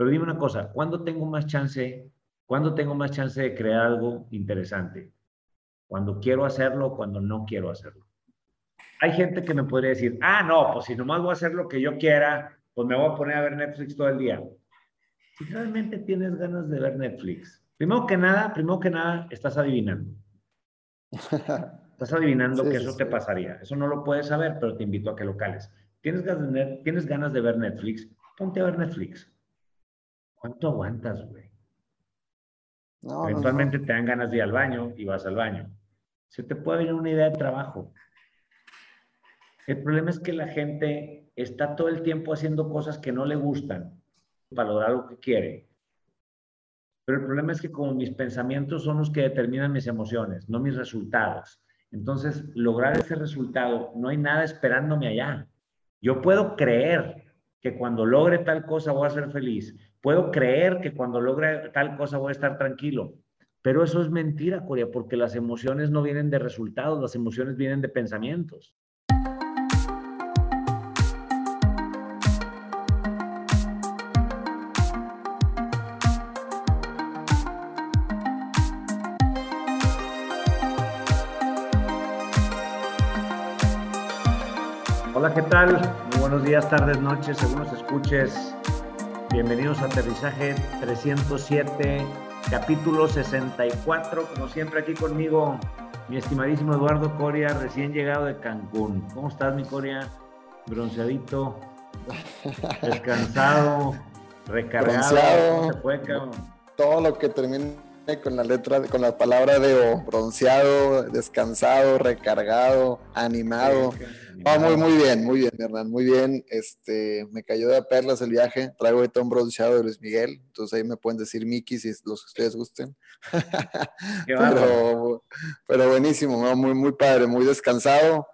Pero dime una cosa, ¿cuándo tengo más chance, cuándo tengo más chance de crear algo interesante? ¿Cuando quiero hacerlo o cuando no quiero hacerlo? Hay gente que me podría decir, ah, no, pues si nomás voy a hacer lo que yo quiera, pues me voy a poner a ver Netflix todo el día. Si realmente tienes ganas de ver Netflix, primero que nada, primero que nada, estás adivinando. Estás adivinando que eso te pasaría. Eso no lo puedes saber, pero te invito a que lo cales. ¿Tienes ganas, de, ¿Tienes ganas de ver Netflix? Ponte a ver Netflix. ¿Cuánto aguantas, güey? Eventualmente te dan ganas de ir al baño y vas al baño. Se te puede venir una idea de trabajo. El problema es que la gente está todo el tiempo haciendo cosas que no le gustan para lograr lo que quiere. Pero el problema es que como mis pensamientos son los que determinan mis emociones, no mis resultados. Entonces, lograr ese resultado, no hay nada esperándome allá. Yo puedo creer que cuando logre tal cosa voy a ser feliz. Puedo creer que cuando logre tal cosa voy a estar tranquilo. Pero eso es mentira, Corea, porque las emociones no vienen de resultados, las emociones vienen de pensamientos. Hola, ¿qué tal? Buenos días, tardes, noches, según nos escuches. Bienvenidos a Aterrizaje 307, capítulo 64. Como siempre, aquí conmigo, mi estimadísimo Eduardo Coria, recién llegado de Cancún. ¿Cómo estás, mi Coria? Bronceadito, descansado, recargado. Bronceado, Todo lo que termine con la letra, con la palabra de O, bronceado, descansado, recargado, animado. Ah, muy, muy bien, muy bien, Hernán, muy bien. Este, me cayó de perlas el viaje. Traigo ahorita un bronceado de Luis Miguel, entonces ahí me pueden decir Miki si los que ustedes gusten. pero, pero buenísimo, muy, muy padre, muy descansado.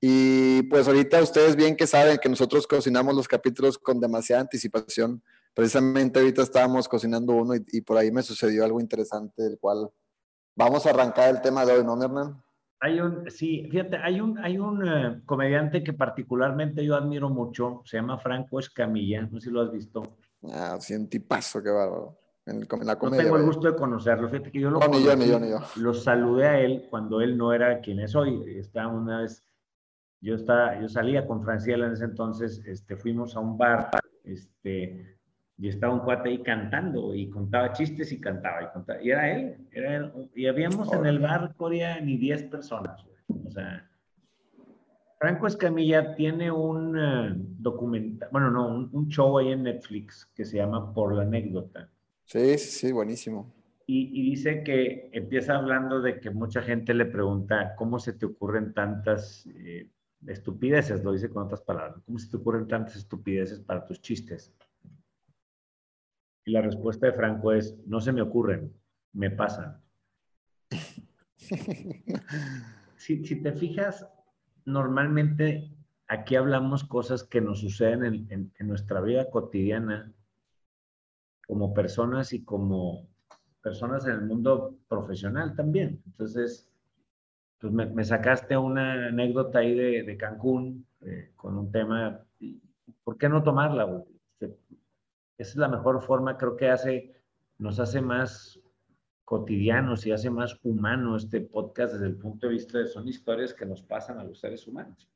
Y pues ahorita ustedes bien que saben que nosotros cocinamos los capítulos con demasiada anticipación. Precisamente ahorita estábamos cocinando uno y, y por ahí me sucedió algo interesante del cual vamos a arrancar el tema de hoy, ¿no, Hernán? Hay un, sí, fíjate, hay un, hay un eh, comediante que particularmente yo admiro mucho, se llama Franco Escamilla, no sé si lo has visto. Ah, sí, un tipazo, qué bárbaro. En, la comedia, no tengo el gusto de conocerlo, fíjate que yo lo, no, yo, yo, yo. lo saludé a él cuando él no era quien es hoy. Estaba una vez, yo, estaba, yo salía con Franciela en ese entonces, este, fuimos a un bar, este, y estaba un cuate ahí cantando y contaba chistes y cantaba y contaba. Y era él, era él. Y habíamos en el bar Corea ni 10 personas. O sea, Franco Escamilla tiene un uh, documental, bueno, no, un, show ahí en Netflix que se llama Por la anécdota. Sí, sí, sí, buenísimo. Y, y, dice que empieza hablando de que mucha gente le pregunta cómo se te ocurren tantas eh, estupideces, lo dice con otras palabras, cómo se te ocurren tantas estupideces para tus chistes. Y la respuesta de Franco es, no se me ocurren, me pasan. si, te fijas, normalmente aquí hablamos cosas que nos suceden en, nuestra vida cotidiana como personas y como personas en el mundo profesional también. Entonces, pues me, sacaste una anécdota ahí de, Cancún eh, con un tema, ¿por qué no tomarla? Esa es la mejor forma, creo que hace, nos hace más cotidianos y hace más humano este podcast desde el punto de vista de son historias que nos pasan a los seres humanos.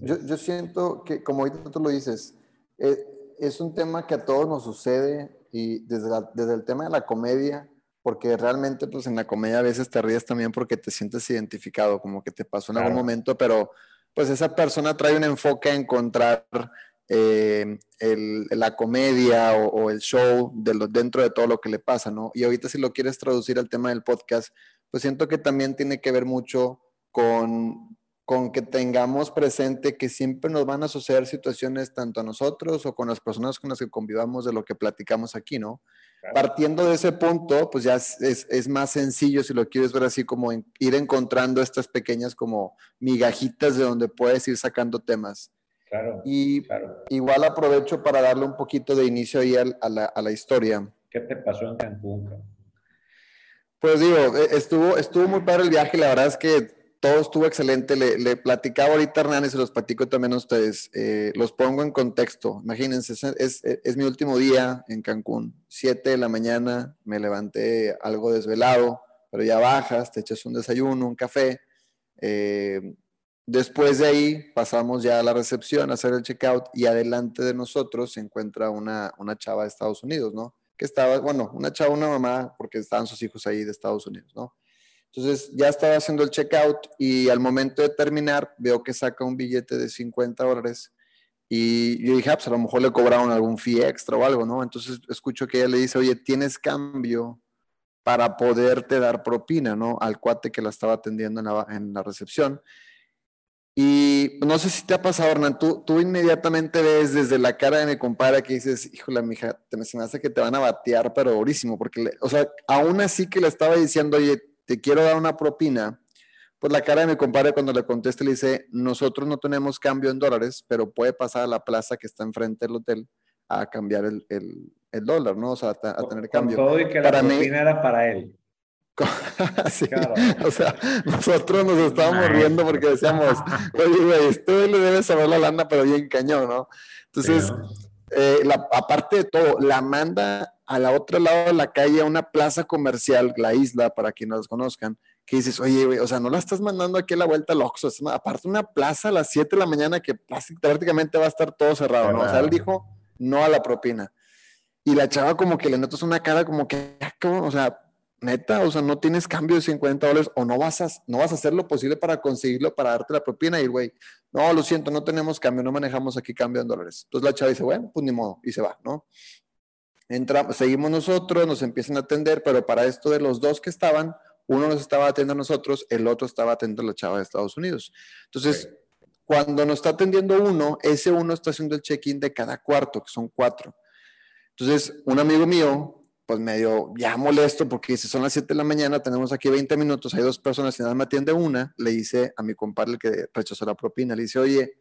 yo, yo, siento que, como ahorita tú lo dices, eh, es un tema que a todos nos sucede y desde, desde el tema de la comedia, porque realmente pues en la comedia a veces te ríes también porque te sientes identificado, como que te pasó en algún momento, pero pues esa persona trae un enfoque a encontrar eh, la comedia o, el show de lo, dentro de todo lo que le pasa, ¿no? Y ahorita si lo quieres traducir al tema del podcast, pues siento que también tiene que ver mucho con, con que tengamos presente que siempre nos van a suceder situaciones tanto a nosotros o con las personas con las que convivamos de lo que platicamos aquí, ¿no? Partiendo de ese punto, pues ya es, es, más sencillo, si lo quieres ver así, como ir encontrando estas pequeñas como migajitas de donde puedes ir sacando temas. Y igual aprovecho para darle un poquito de inicio ahí a, la, a la, historia. ¿Qué te pasó en Cancún? Pues digo, e, estuvo, estuvo muy padre el viaje, la verdad es que todo estuvo excelente. Le, platicaba ahorita a Hernán y se los platico también a ustedes. Eh, los pongo en contexto. Imagínense, es, es, mi último día en Cancún. Siete de la mañana, me levanté algo desvelado, pero ya bajas, te echas un desayuno, un café. Eh, después de ahí pasamos ya a la recepción a hacer el checkout y adelante de nosotros se encuentra una, una chava de Estados Unidos, ¿no? Que estaba, bueno, una chava, una mamá, porque estaban sus hijos ahí de Estados Unidos, ¿no? Entonces ya estaba haciendo el checkout y al momento de terminar veo que saca un billete de 50 dólares y yo dije, ah, pues a lo mejor le cobraron algún fee extra o algo, ¿no? Entonces escucho que ella le dice, oye, ¿tienes cambio para poderte dar propina, ¿no? Al cuate que la estaba atendiendo en la, recepción. Y no sé si te ha pasado, Hernán, tú, tú inmediatamente ves desde la cara de mi compadre que dices, híjole, mija, te me hace que te van a batear, pero durísimo, porque, o sea, aún así que le estaba diciendo, oye, te quiero dar una propina, pues la cara de mi compadre cuando le conteste le dice, nosotros no tenemos cambio en dólares, pero puede pasar a la plaza que está enfrente del hotel a cambiar el, el, dólar, ¿no? O sea, a, tener cambio. todo y que la propina era para él. sí, o sea, nosotros nos estábamos riendo porque decíamos, oye, güey, este le debe saber la lana, pero bien cañón, ¿no? Entonces, eh, la, aparte de todo, la manda a la otro lado de la calle a una plaza comercial, la isla, para quienes nos conozcan, que dices, oye, o sea, no la estás mandando aquí a la vuelta al Oxxo, es aparte una plaza a las 7 de la mañana que prácticamente va a estar todo cerrado, ¿no? O sea, él dijo no a la propina. Y la chava como que le notas una cara como que, ah, o sea, neta, o sea, no tienes cambio de 50 dólares o no vas a, no vas a hacer lo posible para conseguirlo, para darte la propina y, güey, no, lo siento, no tenemos cambio, no manejamos aquí cambio en dólares. Entonces la chava dice, bueno, pues ni modo, y se va, ¿no? Entra, seguimos nosotros, nos empiezan a atender, pero para esto de los dos que estaban, uno nos estaba atendiendo a nosotros, el otro estaba atendiendo a la chava de Estados Unidos. Entonces, cuando nos está atendiendo uno, ese uno está haciendo el check-in de cada cuarto, que son cuatro. Entonces, un amigo mío, pues medio ya molesto porque dice, son las 7 de la mañana, tenemos aquí 20 minutos, hay dos personas y nada me atiende una, le dice a mi compadre que rechazó la propina, le dice, oye,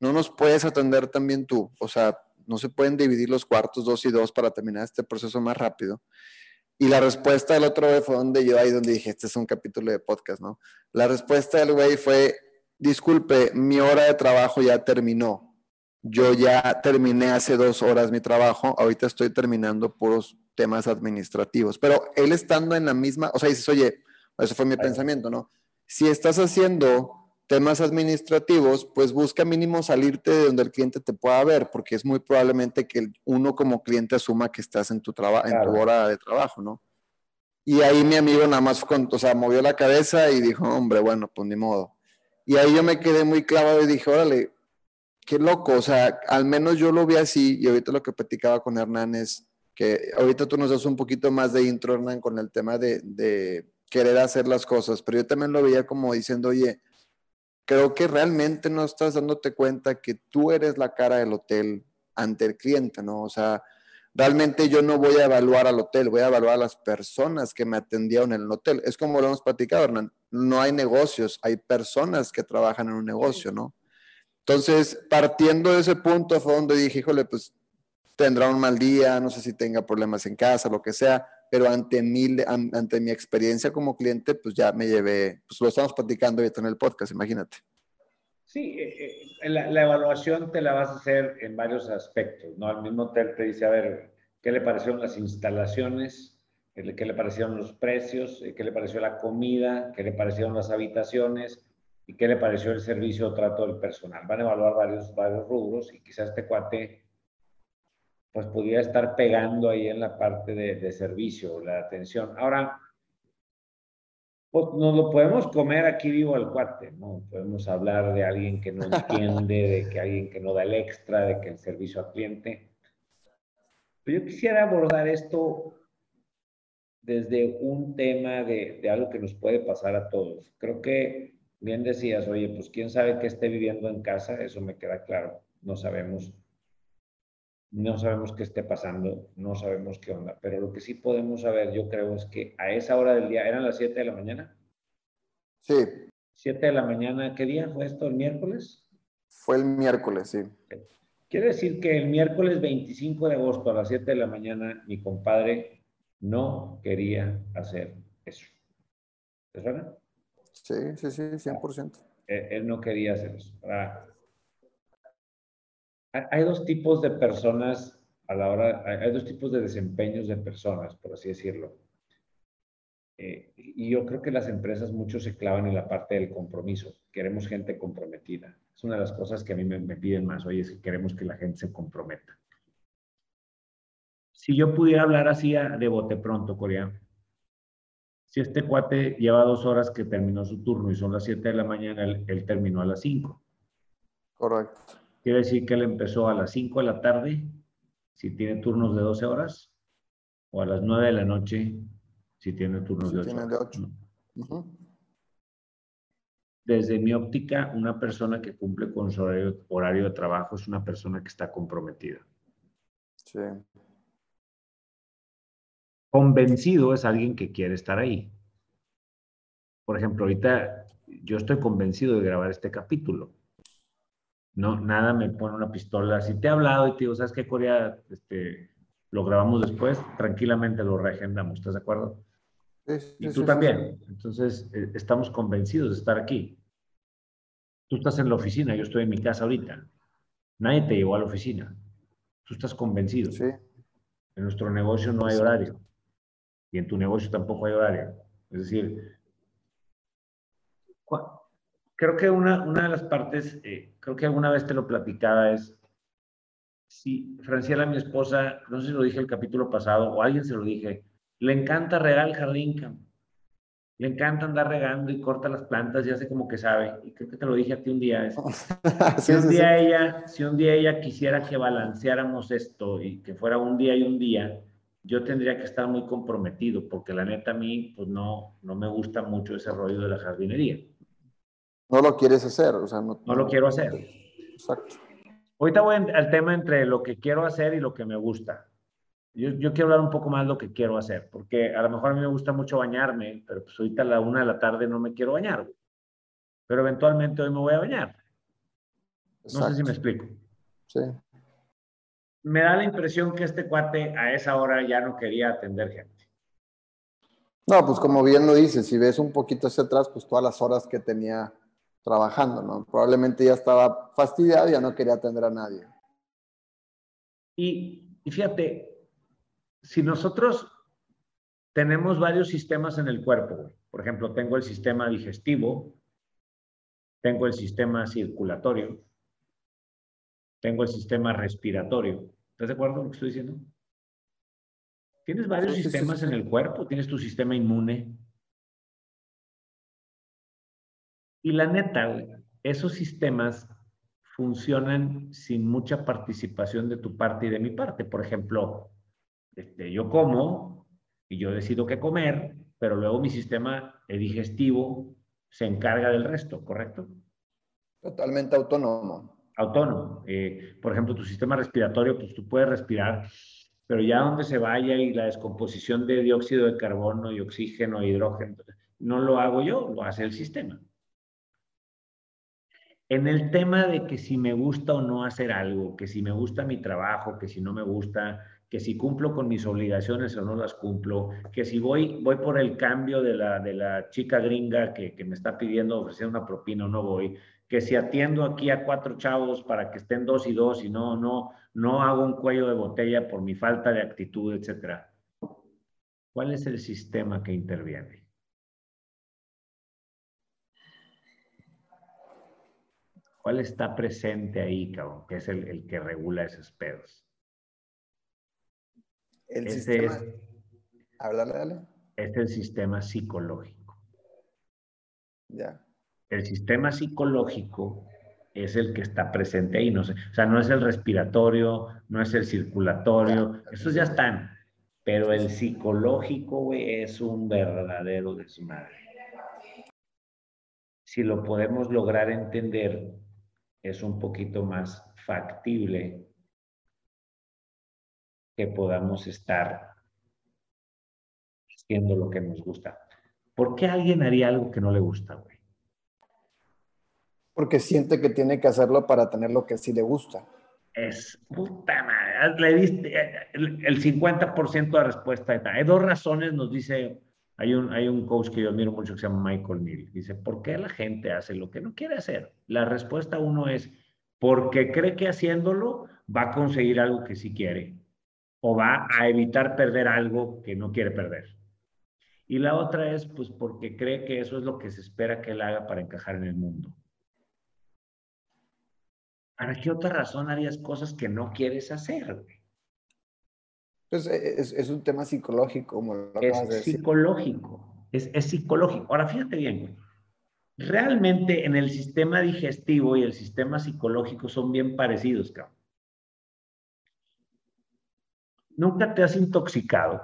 no nos puedes atender también tú, o sea, no se pueden dividir los cuartos dos y dos para terminar este proceso más rápido. Y la respuesta del otro fue donde yo ahí donde dije, este es un capítulo de podcast, ¿no? La respuesta del güey fue, disculpe, mi hora de trabajo ya terminó. Yo ya terminé hace dos horas mi trabajo, ahorita estoy terminando puros temas administrativos. Pero él estando en la misma, o sea, dices, oye, eso fue mi pensamiento, ¿no? Si estás haciendo temas administrativos, pues busca mínimo salirte de donde el cliente te pueda ver, porque es muy probablemente que uno como cliente asuma que estás en tu, en tu hora de trabajo, ¿no? Y ahí mi amigo nada más, o sea, movió la cabeza y dijo, hombre, bueno, pues ni modo. Y ahí yo me quedé muy clavado y dije, órale, qué loco, o sea, al menos yo lo vi así y ahorita lo que platicaba con Hernán es que ahorita tú nos das un poquito más de intro, Hernán, con el tema de, de querer hacer las cosas, pero yo también lo veía como diciendo, oye, creo que realmente no estás dándote cuenta que tú eres la cara del hotel ante el cliente, ¿no? O sea, realmente yo no voy a evaluar al hotel, voy a evaluar a las personas que me atendieron en el hotel. Es como lo hemos platicado, Hernán, no hay negocios, hay personas que trabajan en un negocio, ¿no? Entonces, partiendo de ese punto fue donde dije, híjole, pues tendrá un mal día, no sé si tenga problemas en casa, lo que sea, pero ante mi, ante mi experiencia como cliente, pues ya me llevé, pues lo estamos platicando ahorita en el podcast, imagínate. Sí, eh, eh, la, evaluación te la vas a hacer en varios aspectos, ¿no? Al mismo hotel te dice, a ver, ¿qué le parecieron las instalaciones? ¿Qué le parecieron los precios? Eh, ¿Qué le pareció la comida? ¿Qué le parecieron las habitaciones? ¿Y qué le pareció el servicio o trato del personal? Van a evaluar varios, varios rubros y quizás este cuate pues pudiera estar pegando ahí en la parte de, de servicio, la atención. Ahora, pues nos lo podemos comer aquí vivo al cuate, ¿no? Podemos hablar de alguien que no entiende, de que alguien que no da el extra, de que el servicio al cliente. Pero yo quisiera abordar esto desde un tema de, de algo que nos puede pasar a todos. Creo que bien decías, oye, pues quién sabe qué esté viviendo en casa, eso me queda claro, no sabemos no sabemos qué esté pasando, no sabemos qué onda, pero lo que sí podemos saber, yo creo, es que a esa hora del día, ¿eran las 7 de la mañana? Sí. 7 de la mañana, ¿qué día fue esto? ¿El miércoles? Fue el miércoles, sí. Quiere decir que el miércoles 25 de agosto a las 7 de la mañana, mi compadre no quería hacer eso. ¿Es verdad? Sí, sí, sí, 100%. Él, no quería hacer eso. Hay dos tipos de personas a la hora, hay dos tipos de desempeños de personas, por así decirlo. Eh, y yo creo que las empresas muchos se clavan en la parte del compromiso. Queremos gente comprometida. Es una de las cosas que a mí me, me piden más. Oye, es que queremos que la gente se comprometa. Si yo pudiera hablar así de bote pronto, Corea, si este cuate lleva dos horas que terminó su turno y son las 7 de la mañana, él, terminó a las 5. Correcto. Quiere decir que él empezó a las 5 de la tarde, si tiene turnos de 12 horas, o a las 9 de la noche, si tiene turnos de 8 tiene de 8. Desde mi óptica, una persona que cumple con su horario de trabajo es una persona que está comprometida. Sí. Convencido es alguien que quiere estar ahí. Por ejemplo, ahorita yo estoy convencido de grabar este capítulo. No, nada me pone una pistola. Si te he hablado y te digo, ¿sabes qué, Corea? Este, lo grabamos después, tranquilamente lo reagendamos, ¿estás de acuerdo? y tú también. Entonces, eh, estamos convencidos de estar aquí. Tú estás en la oficina, yo estoy en mi casa ahorita. Nadie te llevó a la oficina. Tú estás convencido. Sí. En nuestro negocio no hay horario y en tu negocio tampoco hay horario. Es decir, creo que una, una de las partes, eh, creo que alguna vez te lo platicaba, es si Franciela, mi esposa, no sé si lo dije el capítulo pasado o alguien se lo dije, le encanta regar el jardín, le encanta andar regando y corta las plantas y hace como que sabe. Y creo que te lo dije a ti un día. si, un día Ella, si un día ella quisiera que balanceáramos esto y que fuera un día y un día, yo tendría que estar muy comprometido, porque la neta a mí, pues no, no me gusta mucho ese rollo de la jardinería. No lo quieres hacer, o sea, no, no lo quiero hacer. Exacto. Ahorita voy al tema entre lo que quiero hacer y lo que me gusta. Yo, yo, quiero hablar un poco más de lo que quiero hacer, porque a lo mejor a mí me gusta mucho bañarme, pero pues ahorita a la una de la tarde no me quiero bañar. Pero eventualmente hoy me voy a bañar. No sé si me explico. Sí me da la impresión que este cuate a esa hora ya no quería atender gente. No, pues como bien lo dices, si ves un poquito hacia atrás, pues todas las horas que tenía trabajando, ¿no? Probablemente ya estaba fastidiado y ya no quería atender a nadie. Y, y fíjate, si nosotros tenemos varios sistemas en el cuerpo, por ejemplo, tengo el sistema digestivo, tengo el sistema circulatorio, tengo el sistema respiratorio. ¿Estás de acuerdo con lo que estoy diciendo? Tienes varios sistemas en el cuerpo, tienes tu sistema inmune. Y la neta, esos sistemas funcionan sin mucha participación de tu parte y de mi parte. Por ejemplo, este, yo como y yo decido qué comer, pero luego mi sistema digestivo se encarga del resto, ¿correcto? Totalmente autónomo autónomo. Eh, por ejemplo, tu sistema respiratorio, pues tú puedes respirar, pero ya donde se vaya y la descomposición de dióxido de carbono y oxígeno e hidrógeno, no lo hago yo, lo hace el sistema. En el tema de que si me gusta o no hacer algo, que si me gusta mi trabajo, que si no me gusta, que si cumplo con mis obligaciones o no las cumplo, que si voy, voy por el cambio de la, de la chica gringa que, que me está pidiendo ofrecer una propina o no voy, que si atiendo aquí a cuatro chavos para que estén dos y dos y no, no, no hago un cuello de botella por mi falta de actitud, etcétera. ¿Cuál es el sistema que interviene? ¿Cuál está presente ahí, cabrón? Que es el, que regula esos pedos. El sistema. Es, a dale, dale. Es el sistema psicológico. Ya el sistema psicológico es el que está presente ahí, no sé, o sea, no es el respiratorio, no es el circulatorio, esos ya están, pero el psicológico, güey, es un verdadero desmadre. Si lo podemos lograr entender, es un poquito más factible que podamos estar haciendo lo que nos gusta. ¿Por qué alguien haría algo que no le gusta, güey? Porque siente que tiene que hacerlo para tener lo que sí le gusta. Es puta madre. Le diste el, 50% de respuesta. Hay dos razones, nos dice Hay un, hay un coach que yo admiro mucho que se llama Michael Neal. Dice, ¿por qué la gente hace lo que no quiere hacer? La respuesta uno es, porque cree que haciéndolo va a conseguir algo que sí quiere o va a evitar perder algo que no quiere perder. Y la otra es, pues, porque cree que eso es lo que se espera que él haga para encajar en el mundo. ¿Para qué otra razón harías cosas que no quieres hacer? Pues e, es, es un tema psicológico, como lo es de psicológico, es, es psicológico. Ahora, fíjate bien, realmente en el sistema digestivo y el sistema psicológico son bien parecidos, cabrón. Nunca te has intoxicado.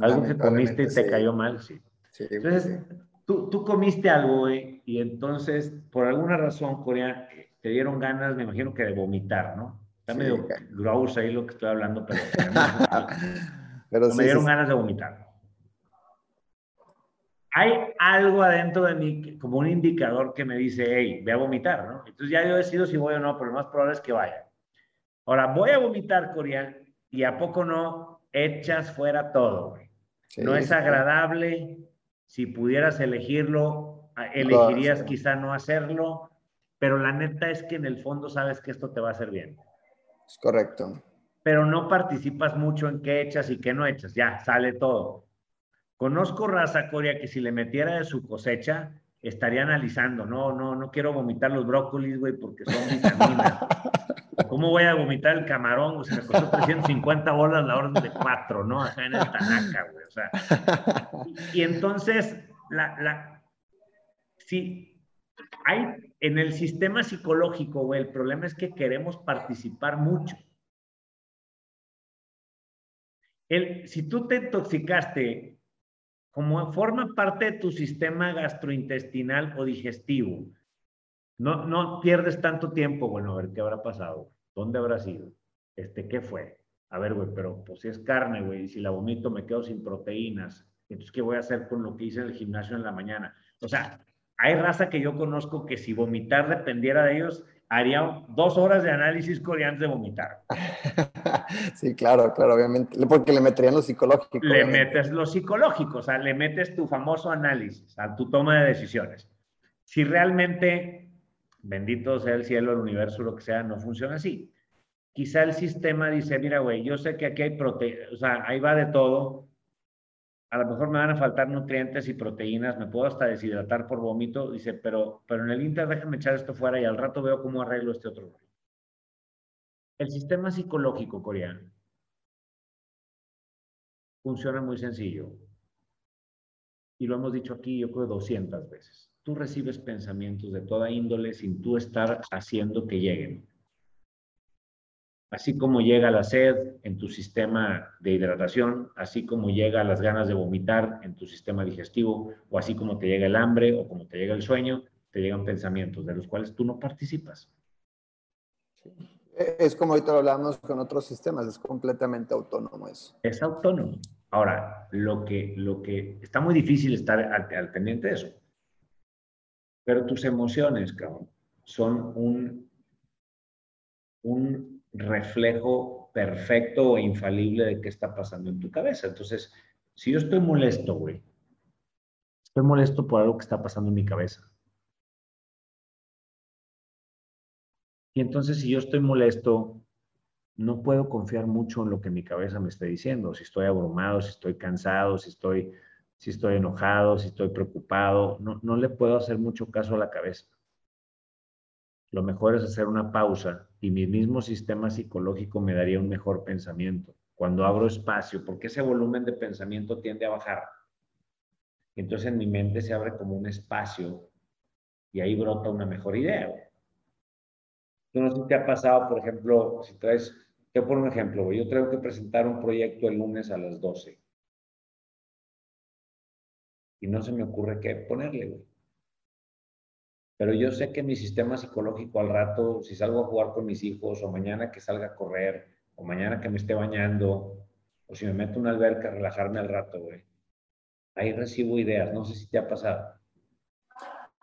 Algo que comiste y te cayó mal, sí. entonces, Tú, tú, comiste algo, güey, y entonces, por alguna razón, Corea, te dieron ganas, me imagino que de vomitar, ¿no? Está medio gross ahí lo que estoy hablando, pero, pero me dieron ganas de vomitar hay algo adentro de mí, como un indicador que me dice, hey, ve a vomitar, ¿no? Entonces ya yo decido si voy o no, pero lo más probable es que vaya. Ahora, voy a vomitar, Corea, y a poco no echas fuera todo, güey. no es agradable. Si pudieras elegirlo, elegirías quizá no hacerlo, pero la neta es que en el fondo sabes que esto te va a hacer bien. Es correcto. Pero no participas mucho en qué echas y qué no echas. Ya, sale todo. Conozco raza, Coria, que si le metiera de su cosecha, estaría analizando, no, no, no quiero vomitar los brócolis, güey, porque son vitaminas. ¿Cómo voy a vomitar el camarón? O sea, me costó 350 bolas la orden de cuatro, ¿no? Acá en el Tanaka, güey. O sea, y, entonces, la, la, sí, hay, en el sistema psicológico, güey, el problema es que queremos participar mucho. El, si tú te intoxicaste como forma parte de tu sistema gastrointestinal o digestivo, no, no pierdes tanto tiempo, bueno, a ver qué habrá pasado, dónde habrá sido, este, qué fue. A ver, güey, pero pues si es carne, güey, y si la vomito me quedo sin proteínas, entonces, ¿qué voy a hacer con lo que hice en el gimnasio en la mañana? O sea, hay raza que yo conozco que si vomitar dependiera de ellos, haría dos horas de análisis antes de vomitar. Sí, claro, claro, obviamente, porque le meterían lo psicológico. Le metes lo psicológico, o sea, le metes tu famoso análisis a tu toma de decisiones. Si realmente, bendito sea el cielo, el universo, lo que sea, no funciona así. Quizá el sistema dice, mira, güey, yo sé que aquí hay proteínas, o sea, ahí va de todo, a lo mejor me van a faltar nutrientes y proteínas, me puedo hasta deshidratar por vómito, dice, pero, pero en el Inter déjame echar esto fuera y al rato veo cómo arreglo este otro. El sistema psicológico coreano funciona muy sencillo. Y lo hemos dicho aquí, yo creo, 200 veces. Tú recibes pensamientos de toda índole sin tú estar haciendo que lleguen así como llega la sed en tu sistema de hidratación, así como llega las ganas de vomitar en tu sistema digestivo, o así como te llega el hambre o como te llega el sueño, te llegan pensamientos de los cuales tú no participas. E, es como ahorita lo hablamos con otros sistemas, es completamente autónomo eso. Es autónomo. Ahora, lo que, lo que está muy difícil estar al, pendiente de eso. Pero tus emociones, cabrón, son un, un reflejo perfecto o infalible de qué está pasando en tu cabeza. Entonces, si yo estoy molesto, güey, estoy molesto por algo que está pasando en mi cabeza. Y entonces, si yo estoy molesto, no puedo confiar mucho en lo que mi cabeza me está diciendo. Si estoy abrumado, si estoy cansado, si estoy, si estoy enojado, si estoy preocupado, no, no le puedo hacer mucho caso a la cabeza lo mejor es hacer una pausa y mi mismo sistema psicológico me daría un mejor pensamiento. Cuando abro espacio, porque ese volumen de pensamiento tiende a bajar. Entonces en mi mente se abre como un espacio y ahí brota una mejor idea. Tú no sé si te ha pasado, por ejemplo, si traes, te pongo un ejemplo, yo tengo que presentar un proyecto el lunes a las 12. Y no se me ocurre qué ponerle, güey pero yo sé que mi sistema psicológico al rato, si salgo a jugar con mis hijos, o mañana que salga a correr, o mañana que me esté bañando, o si me meto en una alberca a relajarme al rato, güey, ahí recibo ideas. No sé si te ha pasado.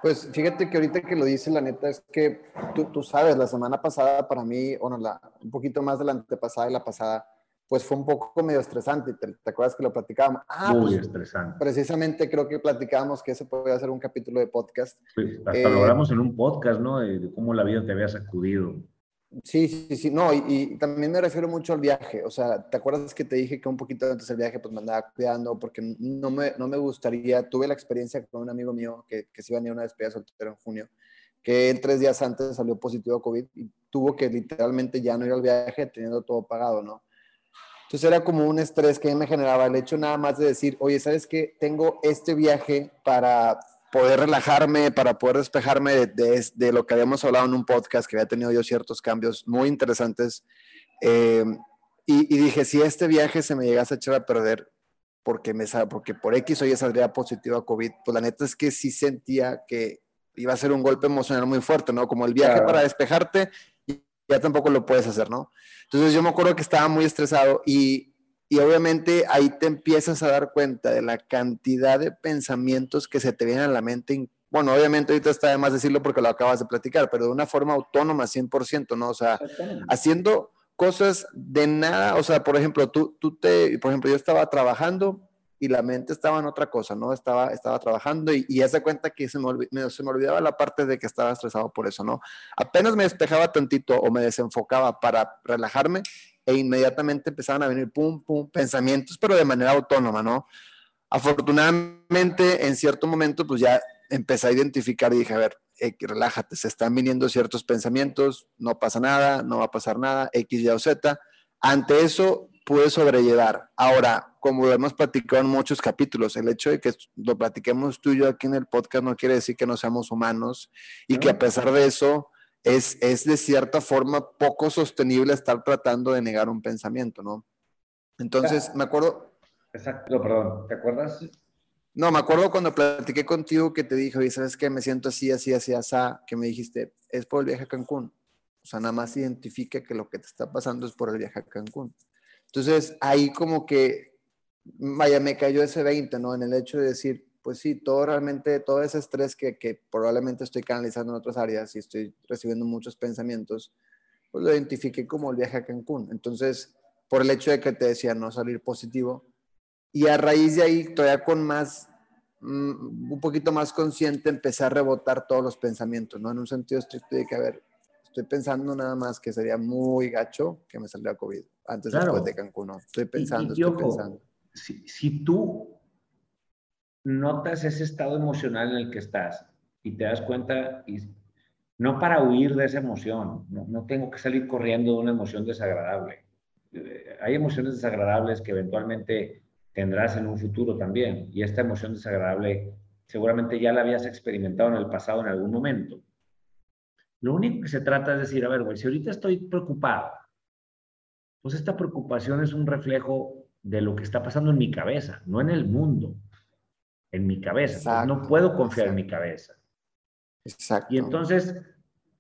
Pues fíjate que ahorita que lo dice, la neta es que tú, tú sabes, la semana pasada para mí, bueno, la, un poquito más de la antepasada y la pasada, pues fue un poco medio estresante. ¿Te, te acuerdas que lo platicábamos? Ah, Muy pues, estresante. Precisamente creo que platicábamos que ese podía ser un capítulo de podcast. hasta lo hablamos en un podcast, ¿no? De, cómo la vida te había sacudido. Sí, sí, sí, no, y, también me refiero mucho al viaje, o sea, ¿te acuerdas que te dije que un poquito antes del viaje pues me andaba cuidando porque no me, no me gustaría, tuve la experiencia con un amigo mío que, que se iba a ir a una despedida soltera en junio, que él tres días antes salió positivo a COVID y tuvo que literalmente ya no ir al viaje teniendo todo pagado, ¿no? Entonces era como un estrés que me generaba el hecho nada más de decir, oye, ¿sabes qué? Tengo este viaje para poder relajarme, para poder despejarme de, lo que habíamos hablado en un podcast, que había tenido yo ciertos cambios muy interesantes. Eh, y, dije, si este viaje se me llegase a echar a perder, porque, me, porque por X o Y saldría positivo a COVID, pues la neta es que sí sentía que iba a ser un golpe emocional muy fuerte, ¿no? Como el viaje para despejarte, ya tampoco lo puedes hacer, ¿no? Entonces yo me acuerdo que estaba muy estresado y, y obviamente ahí te empiezas a dar cuenta de la cantidad de pensamientos que se te vienen a la mente. Bueno, obviamente ahorita está de más decirlo porque lo acabas de platicar, pero de una forma autónoma, 100%, ¿no? O sea, haciendo cosas de nada, o sea, por ejemplo, tú, tú te, por ejemplo, yo estaba trabajando y la mente estaba en otra cosa, ¿no? Estaba, estaba trabajando y, y cuenta que se me, se me olvidaba la parte de que estaba estresado por eso, ¿no? Apenas me despejaba tantito o me desenfocaba para relajarme e inmediatamente empezaban a venir pum, pum, pensamientos, pero de manera autónoma, ¿no? Afortunadamente, en cierto momento, pues ya empecé a identificar y dije, a ver, relájate, se están viniendo ciertos pensamientos, no pasa nada, no va a pasar nada, X, Y o Z. Ante eso, pude sobrellevar. Ahora, como lo hemos platicado en muchos capítulos, el hecho de que lo platiquemos tú y yo aquí en el podcast no quiere decir que no seamos humanos y que a pesar de eso es, es de cierta forma poco sostenible estar tratando de negar un pensamiento, ¿no? Entonces, me acuerdo... Exacto, perdón, ¿te acuerdas? No, me acuerdo cuando platiqué contigo que te dije, oye, ¿sabes qué? Me siento así, así, así, así, que me dijiste, es por el viaje a Cancún. O sea, nada más identifica que lo que te está pasando es por el viaje a Cancún. Entonces, ahí como que, vaya, me cayó ese 20, ¿no? En el hecho de decir, pues sí, todo realmente, todo ese estrés que, que probablemente estoy canalizando en otras áreas y estoy recibiendo muchos pensamientos, pues lo identifiqué como el viaje a Cancún. Entonces, por el hecho de que te decía no salir positivo, y a raíz de ahí, todavía con más, mm, un poquito más consciente, empecé a rebotar todos los pensamientos, ¿no? En un sentido estricto de que, a ver, estoy pensando nada más que sería muy gacho que me saliera COVID antes después de Cancún. No. Estoy pensando, estoy pensando. Si, si, tú notas ese estado emocional en el que estás y te das cuenta, y, no para huir de esa emoción, no, no tengo que salir corriendo de una emoción desagradable. Eh, hay emociones desagradables que eventualmente tendrás en un futuro también, y esta emoción desagradable seguramente ya la habías experimentado en el pasado en algún momento. Lo único que se trata es decir, a ver, güey, si ahorita estoy preocupado, pues esta preocupación es un reflejo de lo que está pasando en mi cabeza, no en el mundo, en mi cabeza. no puedo confiar en mi cabeza. Exacto. Y entonces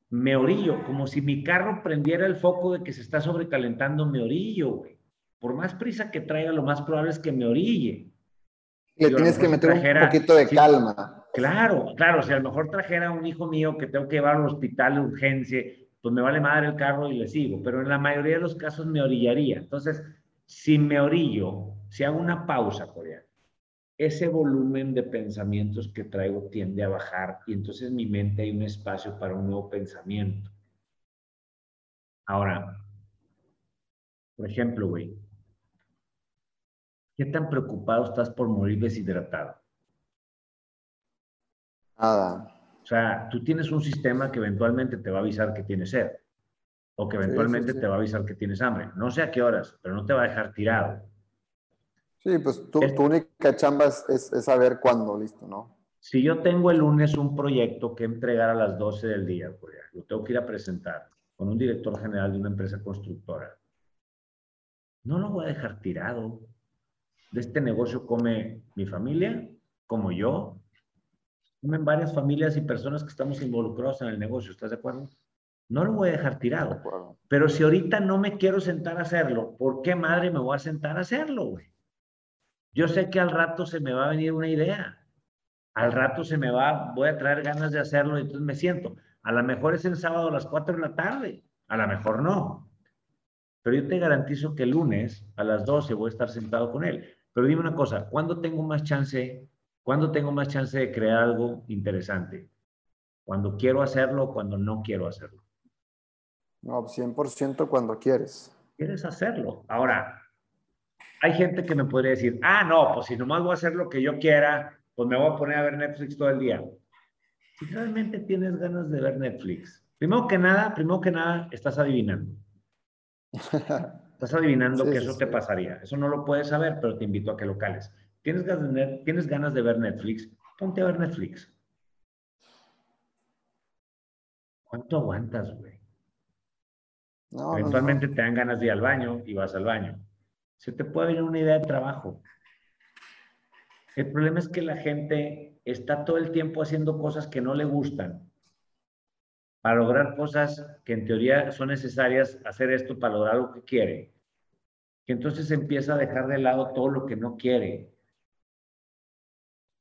me orillo, como si mi carro prendiera el foco de que se está sobrecalentando, me orillo, güey. Por más prisa que traiga, lo más probable es que me orille. Le tienes que meter un poquito de calma. Claro, claro, si a lo mejor trajera un hijo mío que tengo que llevar al hospital de urgencia, pues me vale madre el carro y le sigo, pero en la mayoría de los casos me orillaría. Entonces, si me orillo, si hago una pausa, Corea, ese volumen de pensamientos que traigo tiende a bajar y entonces en mi mente hay un espacio para un nuevo pensamiento. Ahora, por ejemplo, güey, ¿qué tan preocupado estás por morir deshidratado? Nada. O sea, tú tienes un sistema que eventualmente te va a avisar que tienes sed o que eventualmente te va a avisar que tienes hambre. No sé a qué horas, pero no te va a dejar tirado. Sí, pues tu, única chamba es, saber cuándo, listo, ¿no? Si yo tengo el lunes un proyecto que entregar a las 12 del día, pues lo tengo que ir a presentar con un director general de una empresa constructora, no lo voy a dejar tirado. De este negocio come mi familia, como yo, comen varias familias y personas que estamos involucrados en el negocio, ¿estás de acuerdo? No lo voy a dejar tirado. Pero si ahorita no me quiero sentar a hacerlo, ¿por qué madre me voy a sentar a hacerlo, güey? Yo sé que al rato se me va a venir una idea. Al rato se me va, voy a traer ganas de hacerlo y entonces me siento. A lo mejor es el sábado a las 4 de la tarde, a lo mejor no. pero yo te garantizo que el lunes a las 12 voy a estar sentado con él. Pero dime una cosa, ¿cuándo tengo más chance, cuándo tengo más chance de crear algo interesante? ¿Cuando quiero hacerlo o cuando no quiero hacerlo? No, 100% cuando quieres. Quieres hacerlo. Ahora, hay gente que me podría decir, ah, no, pues si nomás voy a hacer lo que yo quiera, pues me voy a poner a ver Netflix todo el día. Si realmente tienes ganas de ver Netflix, primero que nada, primero que nada, estás adivinando. Estás adivinando que eso te pasaría. Eso no lo puedes saber, pero te invito a que lo cales. ¿Tienes ganas, de, ¿Tienes ganas de ver Netflix? Ponte a ver Netflix. ¿Cuánto aguantas, güey? Eventualmente te dan ganas de ir al baño y vas al baño. Se te puede venir una idea de trabajo. El problema es que la gente está todo el tiempo haciendo cosas que no le gustan para lograr cosas que en teoría son necesarias hacer esto para lograr lo que quiere, que entonces empieza a dejar de lado todo lo que no quiere.